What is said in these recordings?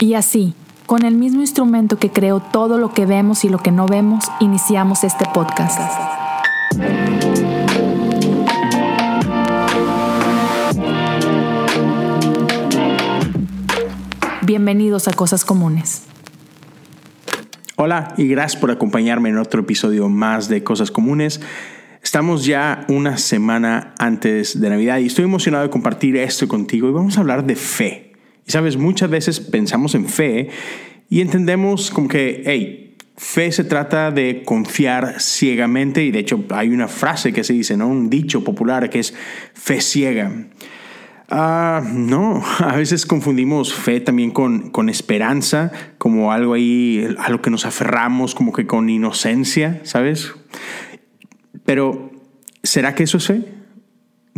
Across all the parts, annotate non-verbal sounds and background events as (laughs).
Y así, con el mismo instrumento que creó todo lo que vemos y lo que no vemos, iniciamos este podcast. Bienvenidos a Cosas Comunes. Hola y gracias por acompañarme en otro episodio más de Cosas Comunes. Estamos ya una semana antes de Navidad y estoy emocionado de compartir esto contigo y vamos a hablar de fe. Sabes, muchas veces pensamos en fe y entendemos como que, hey, fe se trata de confiar ciegamente y de hecho hay una frase que se dice, ¿no? Un dicho popular que es fe ciega. Ah, no, (laughs) a veces confundimos fe también con, con esperanza, como algo ahí a lo que nos aferramos, como que con inocencia, ¿sabes? Pero, ¿será que eso es fe?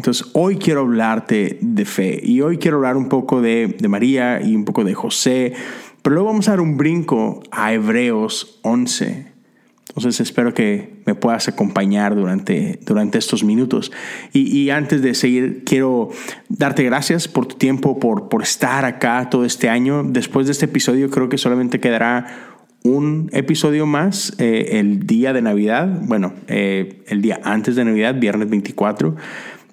Entonces, hoy quiero hablarte de fe y hoy quiero hablar un poco de, de María y un poco de José, pero luego vamos a dar un brinco a Hebreos 11. Entonces espero que me puedas acompañar durante, durante estos minutos. Y, antes de seguir, quiero darte gracias por tu tiempo, por, por estar acá todo este año. Después de este episodio creo que solamente quedará un episodio más eh, el día de Navidad, bueno, eh, el día antes de Navidad, viernes 24.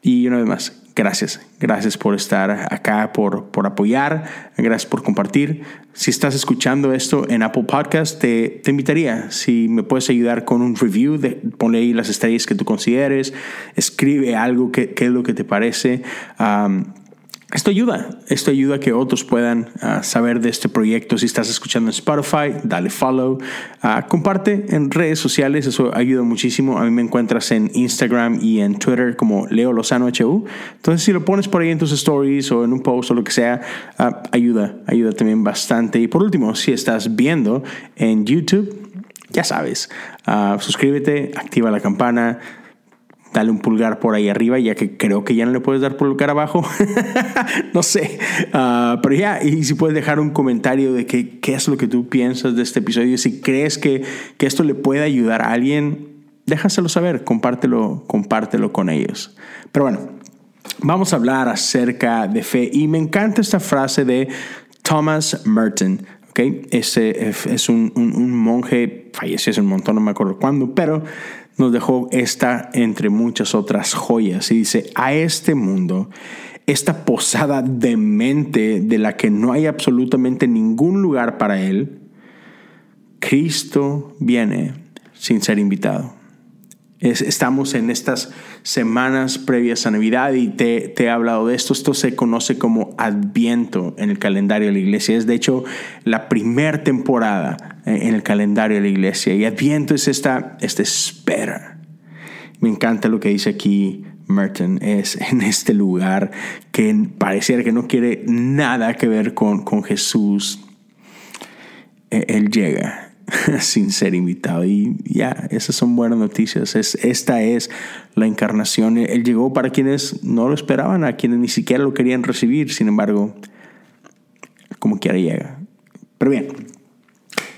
Y una vez más, gracias. Gracias por estar acá, por, por apoyar, gracias por compartir. Si estás escuchando esto en Apple Podcast, te, te invitaría, si me puedes ayudar con un review, de, ahí las estrellas que tú consideres, escribe algo, qué, es lo que te parece. Esto ayuda, esto ayuda a que otros puedan ah, saber de este proyecto. Si estás escuchando en Spotify, dale follow, ah, comparte en redes sociales, eso ayuda muchísimo. A mí me encuentras en Instagram y en Twitter como Leo Lozano HU. Entonces, si lo pones por ahí en tus stories o en un post o lo que sea, ah, ayuda, ayuda también bastante. Y por último, si estás viendo en YouTube, ya sabes, suscríbete, activa la campana dale un pulgar por ahí arriba, ya que creo que ya no le puedes dar pulgar abajo. (laughs) no sé. Ah, pero ya, y si puedes dejar un comentario de qué, qué es lo que tú piensas de este episodio, si crees que, que esto le puede ayudar a alguien, déjaselo saber, compártelo, compártelo con ellos. Pero bueno, vamos a hablar acerca de fe. Y me encanta esta frase de Thomas Merton. Okay. Ese es un, un, un monje, falleció hace un montón, no me acuerdo cuándo, pero nos dejó esta entre muchas otras joyas. Y dice, a este mundo, esta posada demente de la que no hay absolutamente ningún lugar para él, Cristo viene sin ser invitado estamos en estas semanas previas a Navidad y te, he hablado de esto. Esto se conoce como Adviento en el calendario de la iglesia. Es de hecho la primera temporada eh, en el calendario de la iglesia. Y Adviento es esta, esta espera. Me encanta lo que dice aquí Merton. Es en este lugar que pareciera que no quiere nada que ver con, con Jesús. E, él llega (laughs) sin ser invitado. Y ya, esas son buenas noticias. Es, esta es la encarnación. Él llegó para quienes no lo esperaban, a quienes ni siquiera lo querían recibir. Sin embargo, como quiera llega. Pero bien,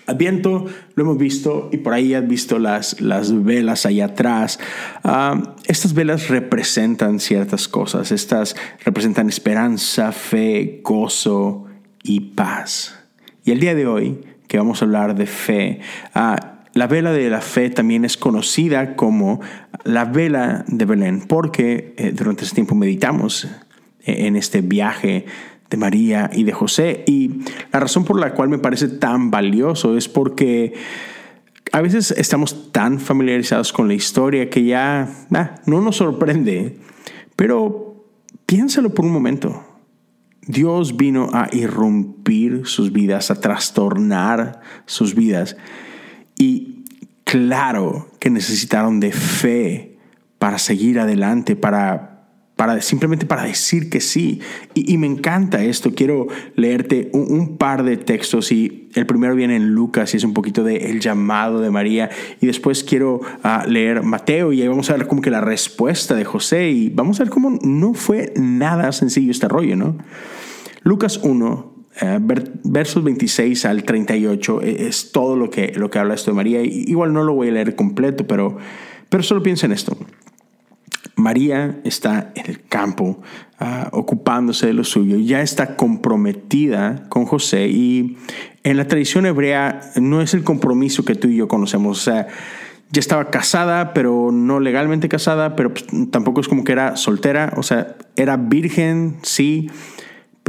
Adviento lo hemos visto y por ahí has visto las, las velas allá atrás. Ah, estas velas representan ciertas cosas. Estas representan esperanza, fe, gozo y paz. Y el día de hoy que vamos a hablar de fe. Ah, la vela de la fe también es conocida como la vela de Belén, porque eh, durante ese tiempo meditamos eh, en este viaje de María y de José. Y la razón por la cual me parece tan valioso es porque a veces estamos tan familiarizados con la historia que ya no nos sorprende. Pero piénsalo por un momento. Dios vino a irrumpir sus vidas, a trastornar sus vidas. Y claro que necesitaron de fe para seguir adelante, para para, simplemente para decir que sí. Y, me encanta esto. Quiero leerte un, par de textos y el primero viene en Lucas y es un poquito de el llamado de María. Y después quiero ah, leer Mateo y ahí vamos a ver como que la respuesta de José y vamos a ver cómo no fue nada sencillo este rollo, ¿no? Lucas 1, eh, versos 26 al 38 e, es todo lo que, lo que habla esto de María. Igual no lo voy a leer completo, pero, pero solo piensa en esto. María está en el campo ah, ocupándose de lo suyo, ya está comprometida con José y en la tradición hebrea no es el compromiso que tú y yo conocemos, o sea, ya estaba casada, pero no legalmente casada, pero pues, tampoco es como que era soltera, o sea, era virgen, sí,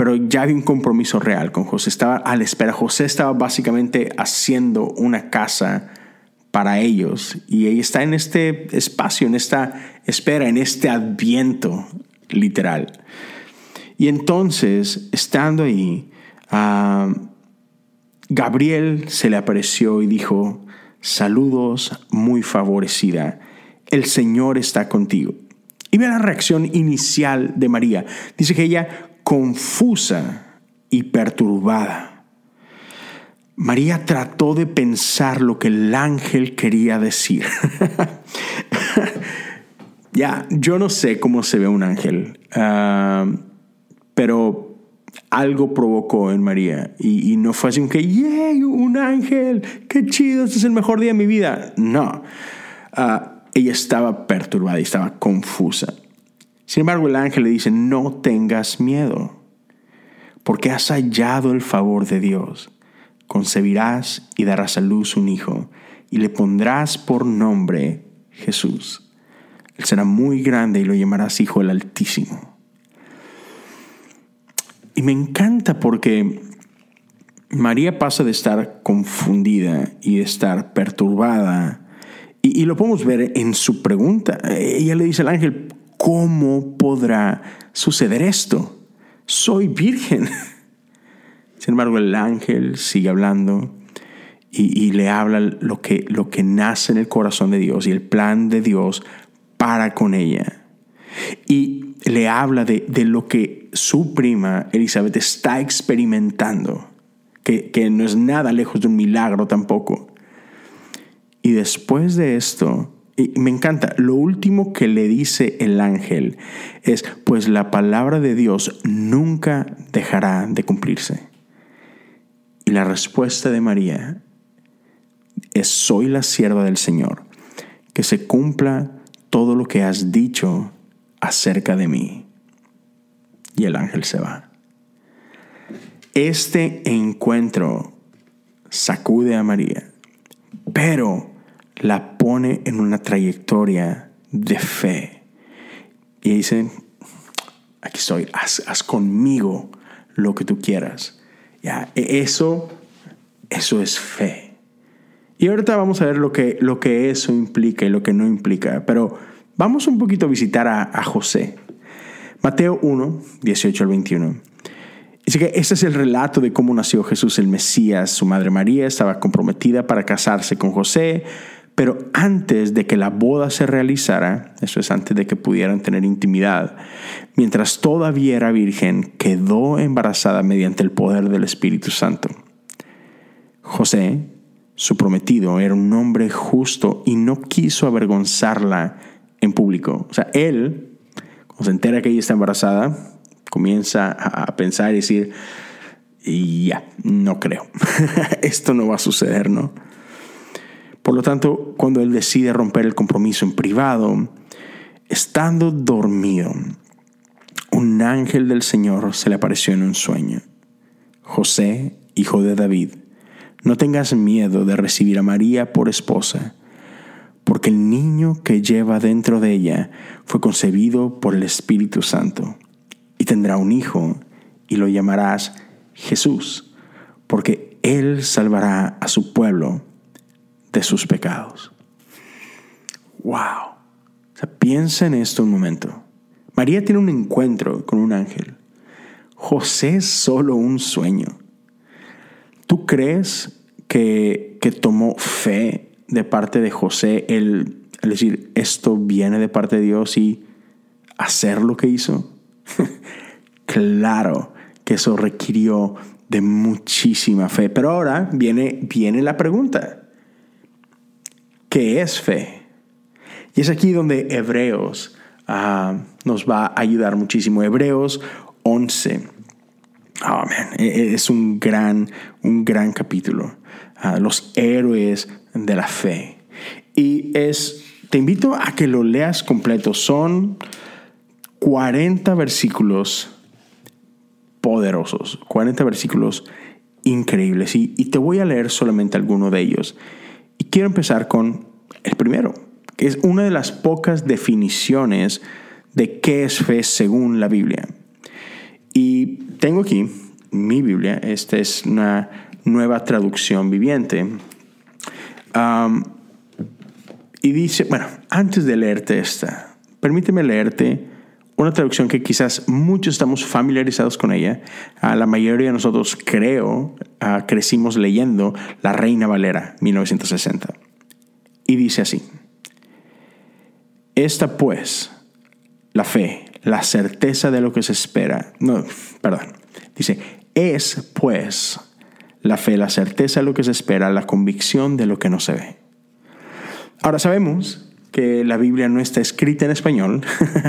pero ya había un compromiso real con José, estaba a la espera, José estaba básicamente haciendo una casa para ellos. Y ella está en este espacio, en esta espera, en este adviento literal. Y entonces, estando ahí, a Gabriel se le apareció y dijo, saludos muy favorecida, el Señor está contigo. Y ve la reacción inicial de María. Dice que ella confusa y perturbada María trató de pensar lo que el ángel quería decir. (laughs) ya, yo no sé cómo se ve un ángel, ah, pero algo provocó en María y, no fue así que, ¡yay! Un ángel, qué chido, este es el mejor día de mi vida. No, ah, ella estaba perturbada y estaba confusa. Sin embargo, el ángel le dice, no tengas miedo, porque has hallado el favor de Dios concebirás y darás a luz un hijo, y le pondrás por nombre Jesús. Él será muy grande y lo llamarás Hijo del Altísimo. Y me encanta porque María pasa de estar confundida y de estar perturbada, y, y lo podemos ver en su pregunta. Ella le dice al ángel, ¿cómo podrá suceder esto? Soy virgen. Sin embargo, el ángel sigue hablando y, le habla lo que, lo que nace en el corazón de Dios y el plan de Dios para con ella. Y le habla de, lo que su prima Elizabeth está experimentando, que, que no es nada lejos de un milagro tampoco. Y después de esto, y me encanta, lo último que le dice el ángel es, pues la palabra de Dios nunca dejará de cumplirse. Y la respuesta de María es, soy la sierva del Señor, que se cumpla todo lo que has dicho acerca de mí. Y el ángel se va. Este encuentro sacude a María, pero la pone en una trayectoria de fe. Y dice, aquí estoy, haz, haz conmigo lo que tú quieras. Ya, e, eso, eso es fe. Y ahorita vamos a ver lo que, lo que eso implica y lo que no implica. Pero vamos un poquito a visitar a, a José. Mateo 1, 18 al 21. Dice que ese es el relato de cómo nació Jesús el Mesías. Su madre María estaba comprometida para casarse con José, pero antes de que la boda se realizara, eso es antes de que pudieran tener intimidad, mientras todavía era virgen, quedó embarazada mediante el poder del Espíritu Santo. José, su prometido, era un hombre justo y no quiso avergonzarla en público. O sea, él, cuando se entera que ella está embarazada, comienza a pensar y decir, ya, no creo, (laughs) esto no va a suceder, ¿no? Por lo tanto, cuando él decide romper el compromiso en privado, estando dormido, un ángel del Señor se le apareció en un sueño. José, hijo de David, no tengas miedo de recibir a María por esposa, porque el niño que lleva dentro de ella fue concebido por el Espíritu Santo, y tendrá un hijo, y lo llamarás Jesús, porque él salvará a su pueblo de sus pecados. ¡Wow! O sea, piensa en esto un momento. María tiene un encuentro con un ángel. José es solo un sueño. ¿Tú crees que, que tomó fe de parte de José el, el decir, esto viene de parte de Dios y hacer lo que hizo? (laughs) claro que eso requirió de muchísima fe. Pero ahora viene, viene la pregunta. ¿Qué es fe? Y es aquí donde Hebreos ah, nos va a ayudar muchísimo. Hebreos 11. Oh, e, e, es un gran, un gran capítulo. Ah, los héroes de la fe. Y es te invito a que lo leas completo. Son 40 versículos poderosos, 40 versículos increíbles. Y, y, te voy a leer solamente alguno de ellos. Y quiero empezar con el primero, que es una de las pocas definiciones de qué es fe según la Biblia. Y tengo aquí mi Biblia, esta es una nueva traducción viviente. y dice, bueno, antes de leerte esta, permíteme leerte una traducción que quizás muchos estamos familiarizados con ella. a la mayoría de nosotros, creo, ah, crecimos leyendo La Reina Valera, 1960. Y dice así, esta pues, la fe, la certeza de lo que se espera, no, perdón, dice, es pues la fe, la certeza de lo que se espera, la convicción de lo que no se ve. Ahora sabemos que la Biblia no está escrita en español,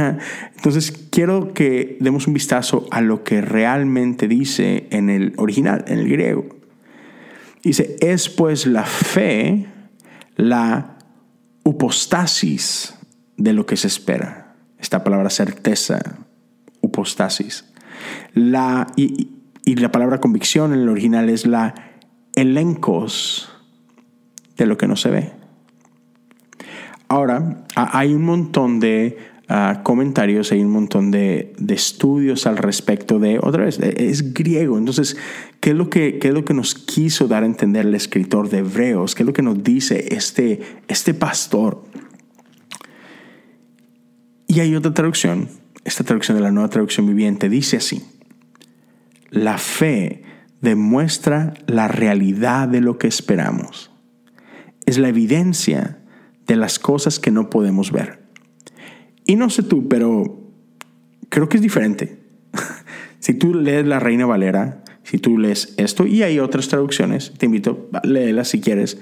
(laughs) entonces quiero que demos un vistazo a lo que realmente dice en el original, en el griego. Dice, es pues la fe, la upostasis de lo que se espera. Esta palabra certeza, upostasis. La, y, y la palabra convicción en el original es la elencos de lo que no se ve. Ahora, hay un montón de ah, comentarios, hay un montón de, estudios al respecto de, otra vez, es griego. Entonces, ¿qué es, lo que, ¿qué es lo que nos quiso dar a entender el escritor de Hebreos? ¿Qué es lo que nos dice este, este pastor? Y hay otra traducción, esta traducción de la nueva traducción viviente, dice así. La fe demuestra la realidad de lo que esperamos. Es la evidencia de las cosas que no podemos ver. Y no sé tú, pero creo que es diferente. (laughs) si tú lees La Reina Valera, si tú lees esto, y hay otras traducciones, te invito a leerlas si quieres.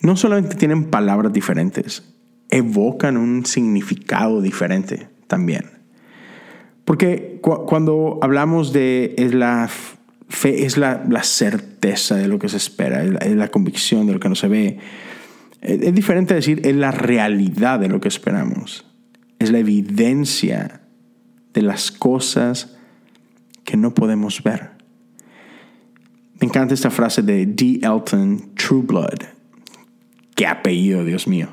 No solamente tienen palabras diferentes, evocan un significado diferente también. Porque cuando hablamos de es la fe, es la, certeza de lo que se espera, es la, convicción de lo que no se ve. Es, diferente decir es la realidad de lo que esperamos, es la evidencia de las cosas que no podemos ver. Me encanta esta frase de D. Elton Trueblood. Qué apellido, Dios mío.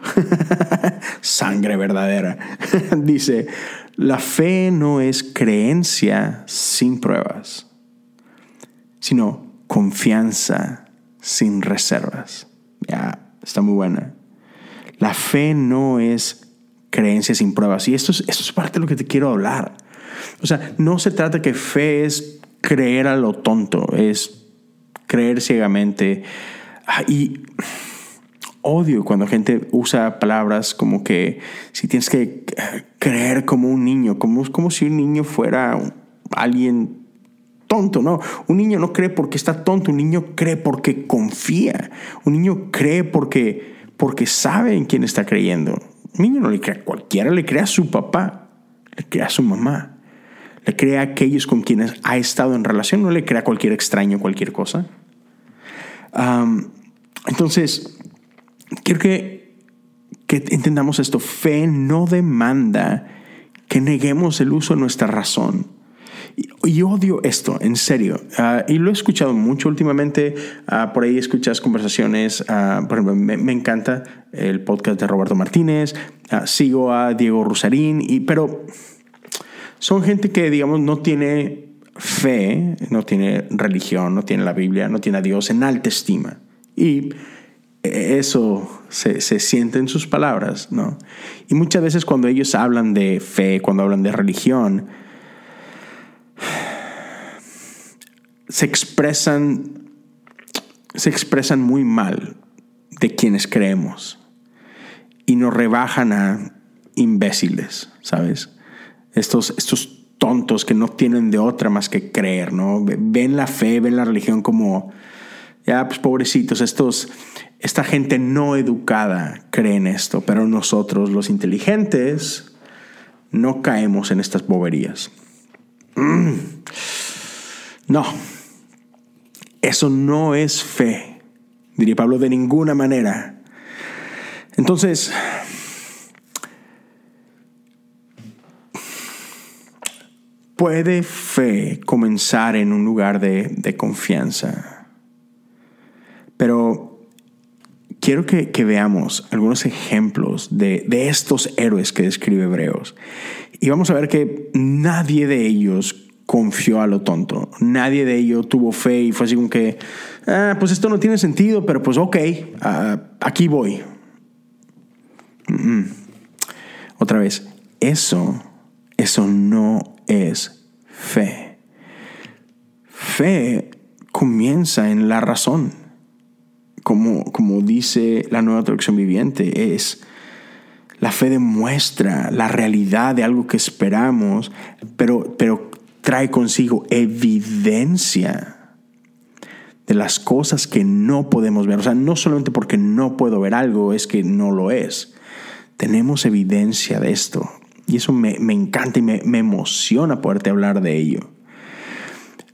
(laughs) Sangre verdadera. (laughs) Dice, la fe no es creencia sin pruebas, sino confianza sin reservas. Ya, está muy buena. La fe no es creencia sin pruebas. Y esto es, esto es parte de lo que te quiero hablar. O sea, no se trata que fe es creer a lo tonto, es creer ciegamente. Ah, y odio cuando gente usa palabras como que si tienes que eh, creer como un niño, como, como si un niño fuera alguien tonto, no. Un niño no cree porque está tonto, un niño cree porque confía, un niño cree porque, porque sabe en quién está creyendo. Un niño no le cree a cualquiera, le cree a su papá, le cree a su mamá, le cree a aquellos con quienes ha estado en relación, no le cree a cualquier extraño, cualquier cosa. entonces, quiero que, que entendamos esto. Fe no demanda que neguemos el uso de nuestra razón. Y, odio esto, en serio. Ah, y lo he escuchado mucho últimamente. Ah, por ahí escuchas conversaciones. Ah, por ejemplo, me, encanta el podcast de Roberto Martínez. sigo a Diego Rusarín. Y, pero son gente que, digamos, no tiene fe, no tiene religión, no tiene la Biblia, no tiene a Dios en alta estima. Y eso se, siente en sus palabras, ¿no? Y muchas veces cuando ellos hablan de fe, cuando hablan de religión, se expresan, se expresan muy mal de quienes creemos y nos rebajan a imbéciles, ¿sabes? Estos, estos tontos que no tienen de otra más que creer, ¿no? Ven la fe, ven la religión como, ya, pues pobrecitos, estos esta gente no educada cree en esto, pero nosotros los inteligentes no caemos en estas boberías. (clears throat) No, eso no es fe, diría Pablo, de ninguna manera. Entonces, puede fe comenzar en un lugar de, confianza, pero quiero que, veamos algunos ejemplos de, de, estos héroes que describe Hebreos. Y vamos a ver que nadie de ellos confió a lo tonto. Nadie de ellos tuvo fe y fue así como que, ah, pues esto no tiene sentido, pero pues ok, ah, aquí voy. Otra vez, eso, eso no es fe. Fe comienza en la razón. Como, como dice la nueva traducción viviente, es la fe demuestra la realidad de algo que esperamos, pero, pero trae consigo evidencia de las cosas que no podemos ver. O sea, no solamente porque no puedo ver algo es que no lo es. Tenemos evidencia de esto. Y eso me, encanta y me, emociona poderte hablar de ello.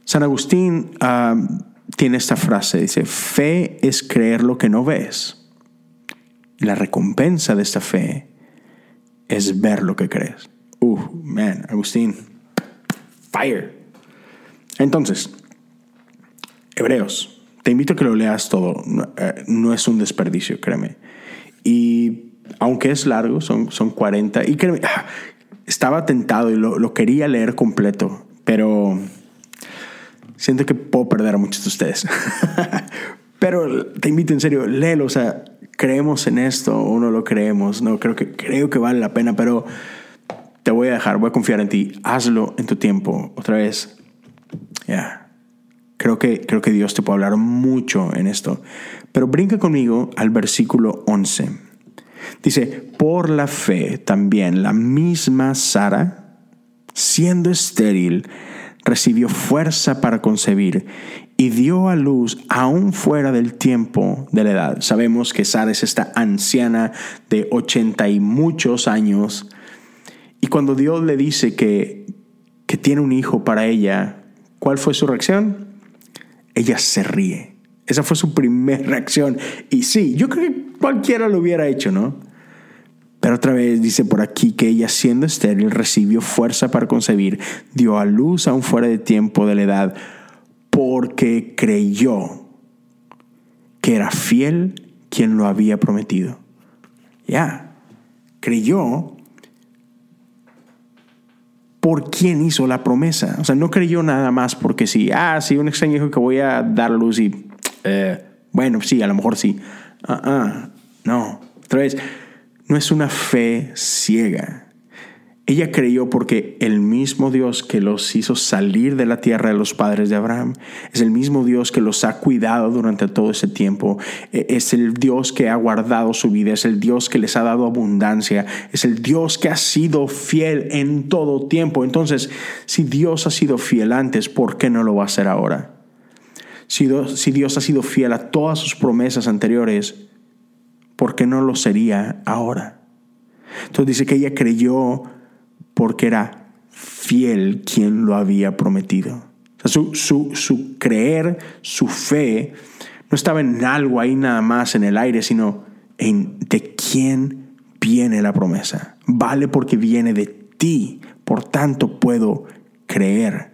San Agustín ah, tiene esta frase, dice, fe es creer lo que no ves. La recompensa de esta fe es ver lo que crees. Uh, man, Agustín, Fire. Entonces, Hebreos, te invito a que lo leas todo. No, eh, es un desperdicio, créeme. Y aunque es largo, son, son 40. Y créeme, ah, estaba tentado y lo, quería leer completo, pero siento que puedo perder a muchos de ustedes. (laughs) pero te invito en serio, léelo. O sea, creemos en esto o no lo creemos. No, creo que, creo que vale la pena, pero te voy a dejar, voy a confiar en ti, hazlo en tu tiempo. Otra vez, ya. Creo que, creo que Dios te puede hablar mucho en esto. Pero brinca conmigo al versículo 11. Dice, por la fe también la misma Sara, siendo estéril, recibió fuerza para concebir y dio a luz aún fuera del tiempo de la edad. Sabemos que Sara es esta anciana de ochenta y muchos años y cuando Dios le dice que, que tiene un hijo para ella, ¿cuál fue su reacción? Ella se ríe. Esa fue su primera (laughs) reacción. Y sí, yo creo que cualquiera lo hubiera hecho, ¿no? Pero otra vez dice por aquí que ella siendo estéril recibió fuerza para concebir, dio a luz aún fuera de tiempo de la edad, porque creyó que era fiel quien lo había prometido. Ya, creyó por quién hizo la promesa. O sea, no creyó nada más porque sí, ah, sí, un extraño dijo que voy a dar luz y, eh, bueno, sí, a lo mejor sí. Ah, ah, no. Otra vez, no es una fe ciega. Ella creyó porque el mismo Dios que los hizo salir de la tierra de los padres de Abraham es el mismo Dios que los ha cuidado durante todo ese tiempo. E, es el Dios que ha guardado su vida, es el Dios que les ha dado abundancia, es el Dios que ha sido fiel en todo tiempo. Entonces, si Dios ha sido fiel antes, ¿por qué no lo va a hacer ahora? Si Dios, si Dios ha sido fiel a todas sus promesas anteriores, ¿por qué no lo sería ahora? Entonces dice que ella creyó porque era fiel quien lo había prometido. su, su, creer, su fe, no estaba en algo ahí nada más en el aire, sino en de quién viene la promesa. Vale porque viene de ti, por tanto puedo creer.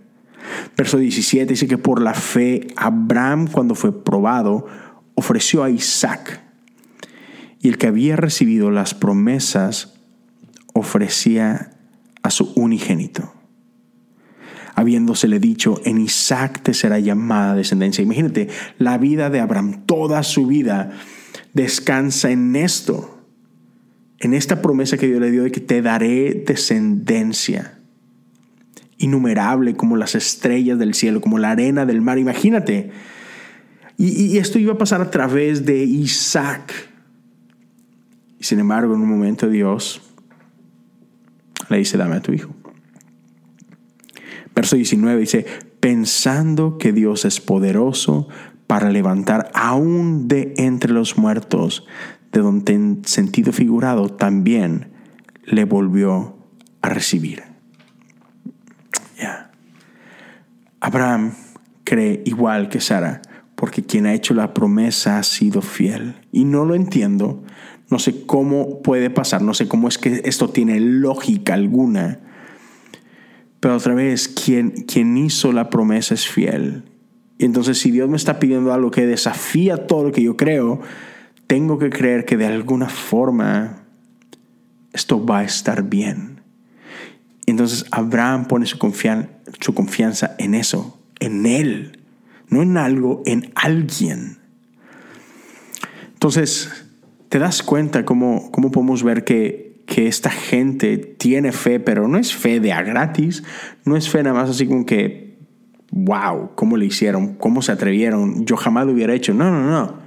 Verso 17 dice que por la fe Abraham cuando fue probado ofreció a Isaac y el que había recibido las promesas ofrecía a su unigénito, habiéndosele dicho, en Isaac te será llamada descendencia. Imagínate, la vida de Abraham, toda su vida descansa en esto, en esta promesa que Dios le dio de que te daré descendencia, innumerable como las estrellas del cielo, como la arena del mar. Imagínate. Y, esto iba a pasar a través de Isaac. Sin embargo, en un momento Dios dice, dame a tu hijo. Verso 19 dice, pensando que Dios es poderoso para levantar aún de entre los muertos, de donde en sentido figurado también le volvió a recibir. Ya. Abraham cree igual que Sara, porque quien ha hecho la promesa ha sido fiel. Y no lo entiendo, no sé cómo puede pasar, no sé cómo es que esto tiene lógica alguna. Pero otra vez, quien, quien hizo la promesa es fiel. Y entonces si Dios me está pidiendo algo que desafía todo lo que yo creo, tengo que creer que de alguna forma esto va a estar bien. Entonces Abraham pone su, su confianza en eso, en Él, no en algo, en alguien. Entonces, te das cuenta cómo, cómo podemos ver que, que esta gente tiene fe, pero no es fe de a gratis, no es fe nada más así como que, wow, ¿cómo le hicieron? ¿Cómo se atrevieron? Yo jamás lo hubiera hecho. No, no, no.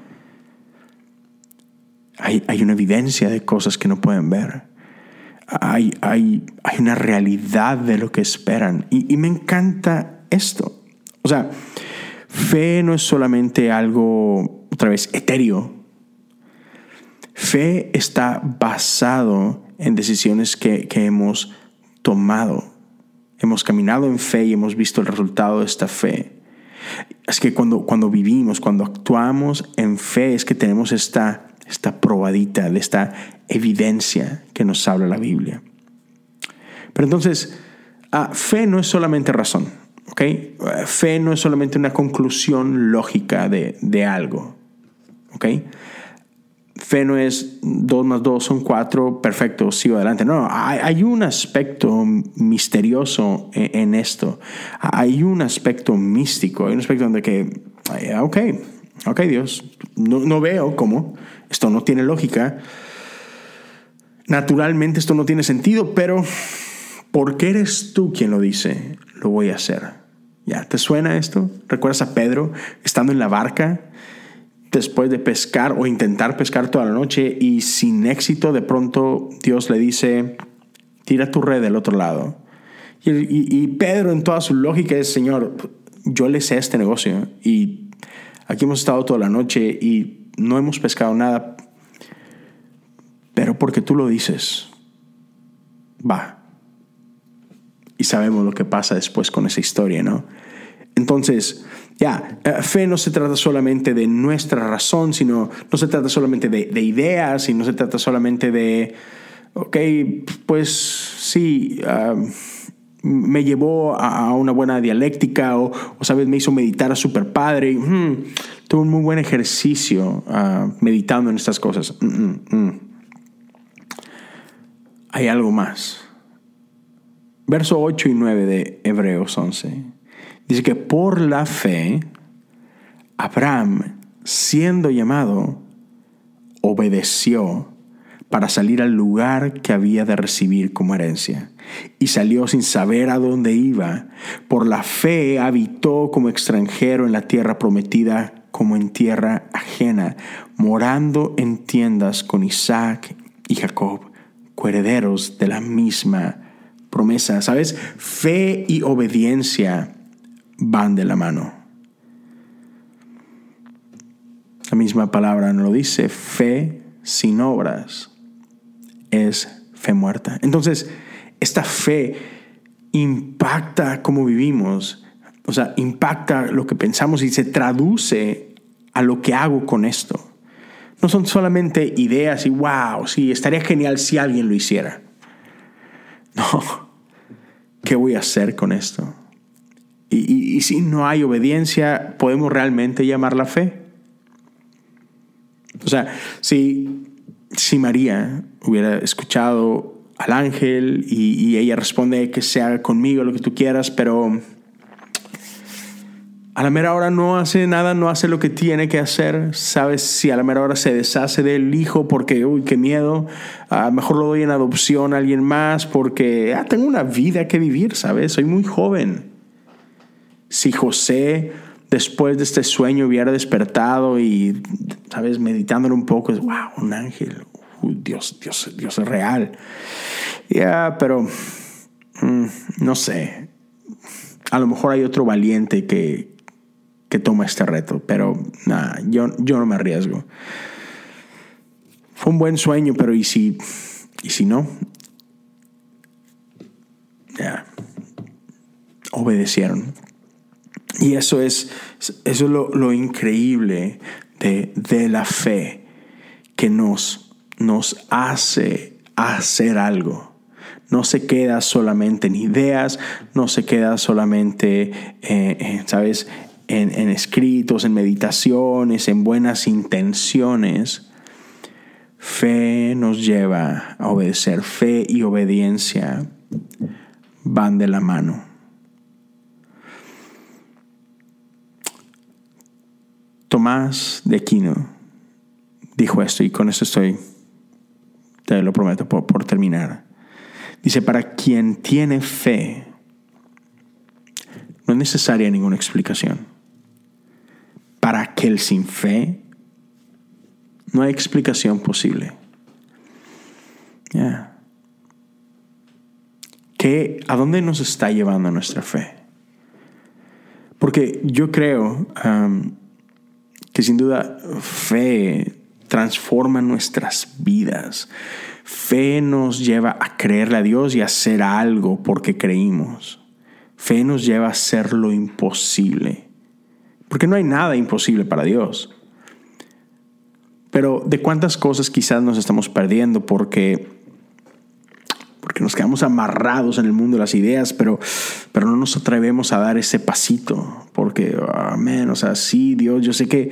Hay, hay una evidencia de cosas que no pueden ver hay, hay, hay una realidad de lo que esperan. Y, y me encanta esto. O sea, fe no es solamente algo, otra vez, etéreo. Fe está basado en decisiones que, que, hemos tomado. Hemos caminado en fe y hemos visto el resultado de esta fe. Es que cuando, cuando vivimos, cuando actuamos en fe, es que tenemos esta esta probadita, de esta evidencia que nos habla la Biblia. Pero entonces, ah, fe no es solamente razón, ¿ok? Fe no es solamente una conclusión lógica de, de algo, ¿ok? Fe no es dos más dos son cuatro, perfecto, sigo adelante. No, hay, un aspecto misterioso en, en, esto. Hay un aspecto místico, hay un aspecto donde que, ok, ok Dios, no, no veo cómo, esto no tiene lógica. Naturalmente esto no tiene sentido, pero porque eres tú quien lo dice, lo voy a hacer. ¿Ya? ¿Te suena esto? ¿Recuerdas a Pedro estando en la barca después de pescar o intentar pescar toda la noche y sin éxito de pronto Dios le dice, tira tu red del otro lado? Y, Pedro en toda su lógica es, Señor, yo le sé este negocio y aquí hemos estado toda la noche y no hemos pescado nada, pero porque tú lo dices, va. Y sabemos lo que pasa después con esa historia, ¿no? Entonces, ya, eh, fe no se trata solamente de nuestra razón, sino no se trata solamente de, de ideas y no se trata solamente de, ok, pues sí. Me llevó a una buena dialéctica o, sabes, me hizo meditar a super padre. Mm, tuve un muy buen ejercicio uh, meditando en estas cosas. Mm, mm, mm, Hay algo más. Verso 8 y 9 de Hebreos 11. Dice que por la fe, Abraham, siendo llamado, obedeció para salir al lugar que había de recibir como herencia. Y salió sin saber a dónde iba. Por la fe habitó como extranjero en la tierra prometida, como en tierra ajena, morando en tiendas con Isaac y Jacob, coherederos de la misma promesa. ¿Sabes? Fe y obediencia van de la mano. La misma palabra nos lo dice, fe sin obras es fe muerta. Entonces, esta fe impacta cómo vivimos, o sea, impacta lo que pensamos y se traduce a lo que hago con esto. No son solamente ideas y wow, sí, estaría genial si alguien lo hiciera. (laughs) No, ¿qué voy a hacer con esto? Y, si no hay obediencia, ¿podemos realmente llamarla fe? O sea, si si María hubiera escuchado al ángel y, ella responde que sea conmigo lo que tú quieras, pero a la mera hora no hace nada, no hace lo que tiene que hacer. Sabes si a la mera hora se deshace del hijo porque, uy, qué miedo. a mejor lo doy en adopción a alguien más porque ah, tengo una vida que vivir, ¿sabes? Soy muy joven. Si José después de este sueño hubiera despertado y, ¿sabes? Meditándolo un poco, es, wow, un ángel, Dios, Dios, Dios es real. Ya, pero, mm, no sé, a lo mejor hay otro valiente que, que toma este reto, pero nada, yo, yo no me arriesgo. Fue un buen sueño, pero ¿y si, y si no? Ya, obedecieron. Y eso es, eso lo, increíble de, de, la fe que nos nos hace hacer algo. No se queda solamente en ideas, no se queda solamente, eh, ¿sabes?, en escritos, en meditaciones, en buenas intenciones. Fe nos lleva a obedecer. Fe y obediencia van de la mano. Tomás de Aquino dijo esto y con eso estoy, te lo prometo, por, terminar. Dice, para quien tiene fe, no es necesaria ninguna explicación. Para aquel sin fe, no hay explicación posible. ¿Qué, ¿A dónde nos está llevando nuestra fe? Porque yo creo que sin duda fe transforma nuestras vidas. Fe nos lleva a creerle a Dios y a hacer algo porque creímos. Fe nos lleva a hacer lo imposible. Porque no hay nada imposible para Dios. Pero de cuántas cosas quizás nos estamos perdiendo porque porque nos quedamos amarrados en el mundo de las ideas, pero, pero no nos atrevemos a dar ese pasito, porque, amén, o sea, sí, Dios, yo sé que,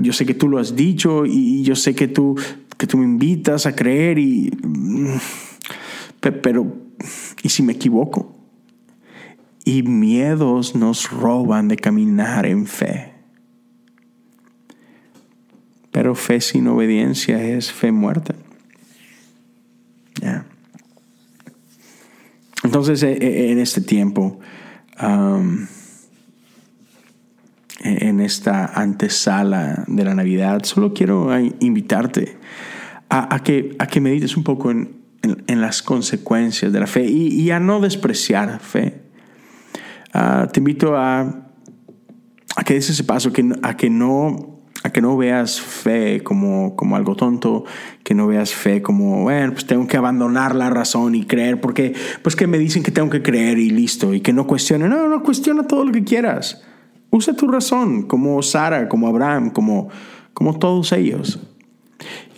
yo sé que tú lo has dicho y yo sé que tú, que tú me invitas a creer y, mm, pero, ¿y si me equivoco? Y miedos nos roban de caminar en fe. Pero fe sin obediencia es fe muerta. Entonces, eh, eh, en este tiempo, en esta antesala de la Navidad, solo quiero invitarte a, que, a que medites un poco en, las consecuencias de la fe y, a no despreciar fe. Ah, te invito a, a que des ese paso, que, a que no a que no veas fe como, como algo tonto, que no veas fe como, bueno, pues tengo que abandonar la razón y creer, porque pues que me dicen que tengo que creer y listo, y que no cuestione, no, no, cuestiona todo lo que quieras. Usa tu razón, como Sara, como Abraham, como, como todos ellos.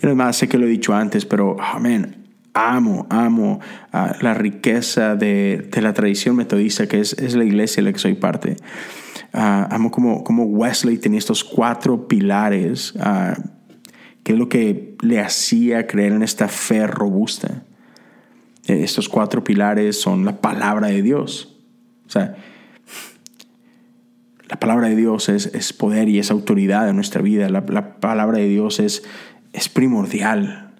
Y además, sé que lo he dicho antes, pero, amén, amo, amo ah, la riqueza de, de, la tradición metodista, que es, es la iglesia de la que soy parte. Ah, amo como, como, Wesley tenía estos cuatro pilares, uh, que es lo que le hacía creer en esta fe robusta. Eh, estos cuatro pilares son la palabra de Dios. O sea, la palabra de Dios es, es poder y es autoridad en nuestra vida. La, la palabra de Dios es, es primordial,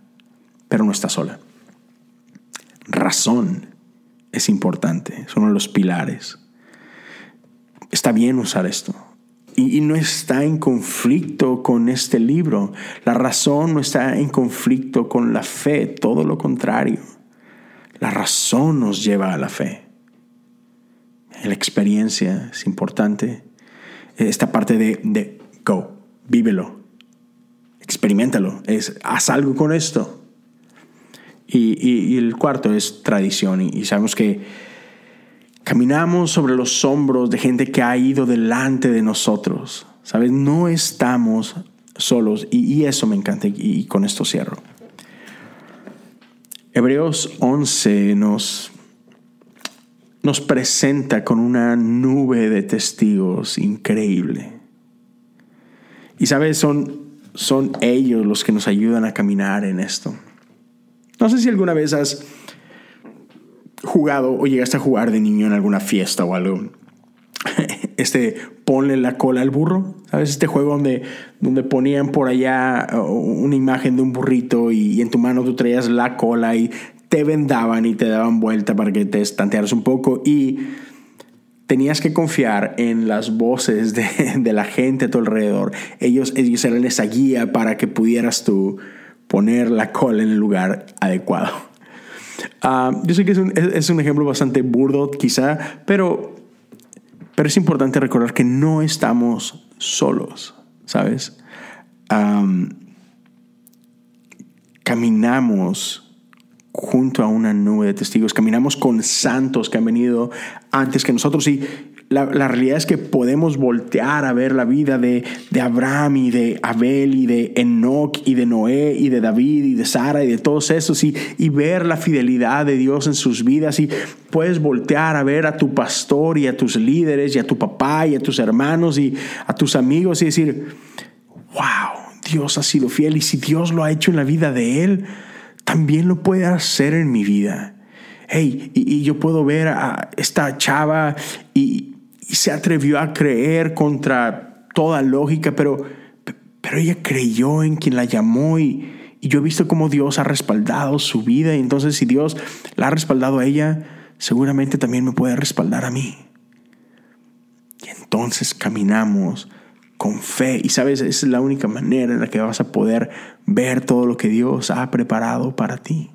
pero no está sola. Razón es importante, son los pilares está bien usar esto. Y, no está en conflicto con este libro. La razón no está en conflicto con la fe, todo lo contrario. La razón nos lleva a la fe. La experiencia es importante. Esta parte de, de go, vívelo, experimentalo, haz algo con esto. Y, el cuarto es tradición. y sabemos que Caminamos sobre los hombros de gente que ha ido delante de nosotros. ¿Sabes? No estamos solos y, eso me encanta y, con esto cierro. Hebreos 11 nos, nos presenta con una nube de testigos increíble. Y sabes, son, son ellos los que nos ayudan a caminar en esto. No sé si alguna vez has jugado o llegaste a jugar de niño en alguna fiesta o algo. (laughs) Este, ponle la cola al burro. ¿Sabes? Este juego donde, donde ponían por allá una imagen de un burrito y, en tu mano tú traías la cola y te vendaban y te daban vuelta para que te estantearas un poco y tenías que confiar en las voces de, (laughs) de, la gente a tu alrededor. Ellos, ellos eran esa guía para que pudieras tú poner la cola en el lugar adecuado. Ah, yo sé que es un, es un, ejemplo bastante burdo quizá, pero, pero es importante recordar que no estamos solos, ¿sabes? caminamos junto a una nube de testigos, caminamos con santos que han venido antes que nosotros y la, realidad es que podemos voltear a ver la vida de, de, Abraham y de Abel y de Enoch y de Noé y de David y de Sara y de todos esos y, y ver la fidelidad de Dios en sus vidas y puedes voltear a ver a tu pastor y a tus líderes y a tu papá y a tus hermanos y a tus amigos y decir, wow, Dios ha sido fiel y si Dios lo ha hecho en la vida de él, también lo puede hacer en mi vida. Hey, y, yo puedo ver a esta chava y, se atrevió a creer contra toda lógica, pero, pero ella creyó en quien la llamó y, y yo he visto cómo Dios ha respaldado su vida. Y entonces si Dios la ha respaldado a ella, seguramente también me puede respaldar a mí. Y entonces caminamos con fe. Y sabes, esa es la única manera en la que vas a poder ver todo lo que Dios ha preparado para ti.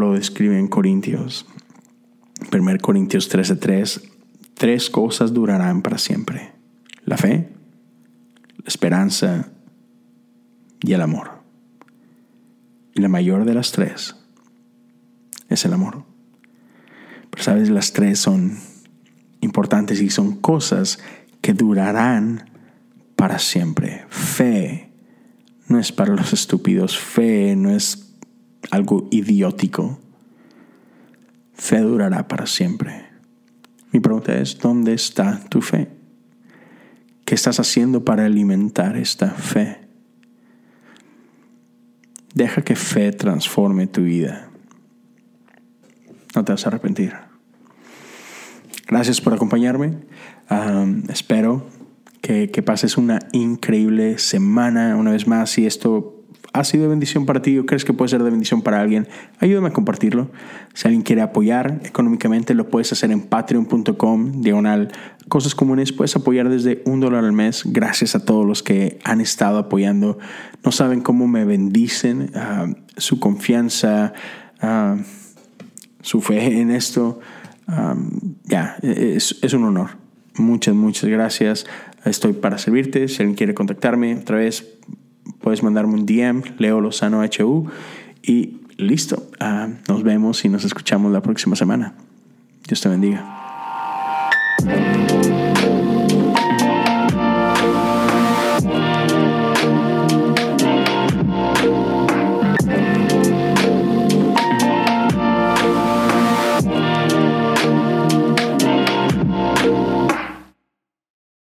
Pablo describe en Corintios, 1 Corintios 13:3, tres cosas durarán para siempre. La fe, la esperanza y el amor. Y la mayor de las tres es el amor. Pero sabes, las tres son importantes y son cosas que durarán para siempre. Fe no es para los estúpidos, fe no es algo idiótico. Fe durará para siempre. Mi pregunta es, ¿dónde está tu fe? ¿Qué estás haciendo para alimentar esta fe? Deja que fe transforme tu vida. No te vas a arrepentir. Gracias por acompañarme. espero que, que, pases una increíble semana una vez más. Si esto ha sido de bendición para ti o crees que puede ser de bendición para alguien, ayúdame a compartirlo. Si alguien quiere apoyar económicamente, lo puedes hacer en patreon.com, diagonal cosas comunes. Puedes apoyar desde un dólar al mes. Gracias a todos los que han estado apoyando. No saben cómo me bendicen ah, su confianza, ah, su fe en esto. Ah, ya, es, es un honor. Muchas, muchas gracias. Estoy para servirte. Si alguien quiere contactarme otra vez, puedes mandarme un DM, Leo Lozano HU, y listo. Ah, nos vemos y nos escuchamos la próxima semana. Dios te bendiga.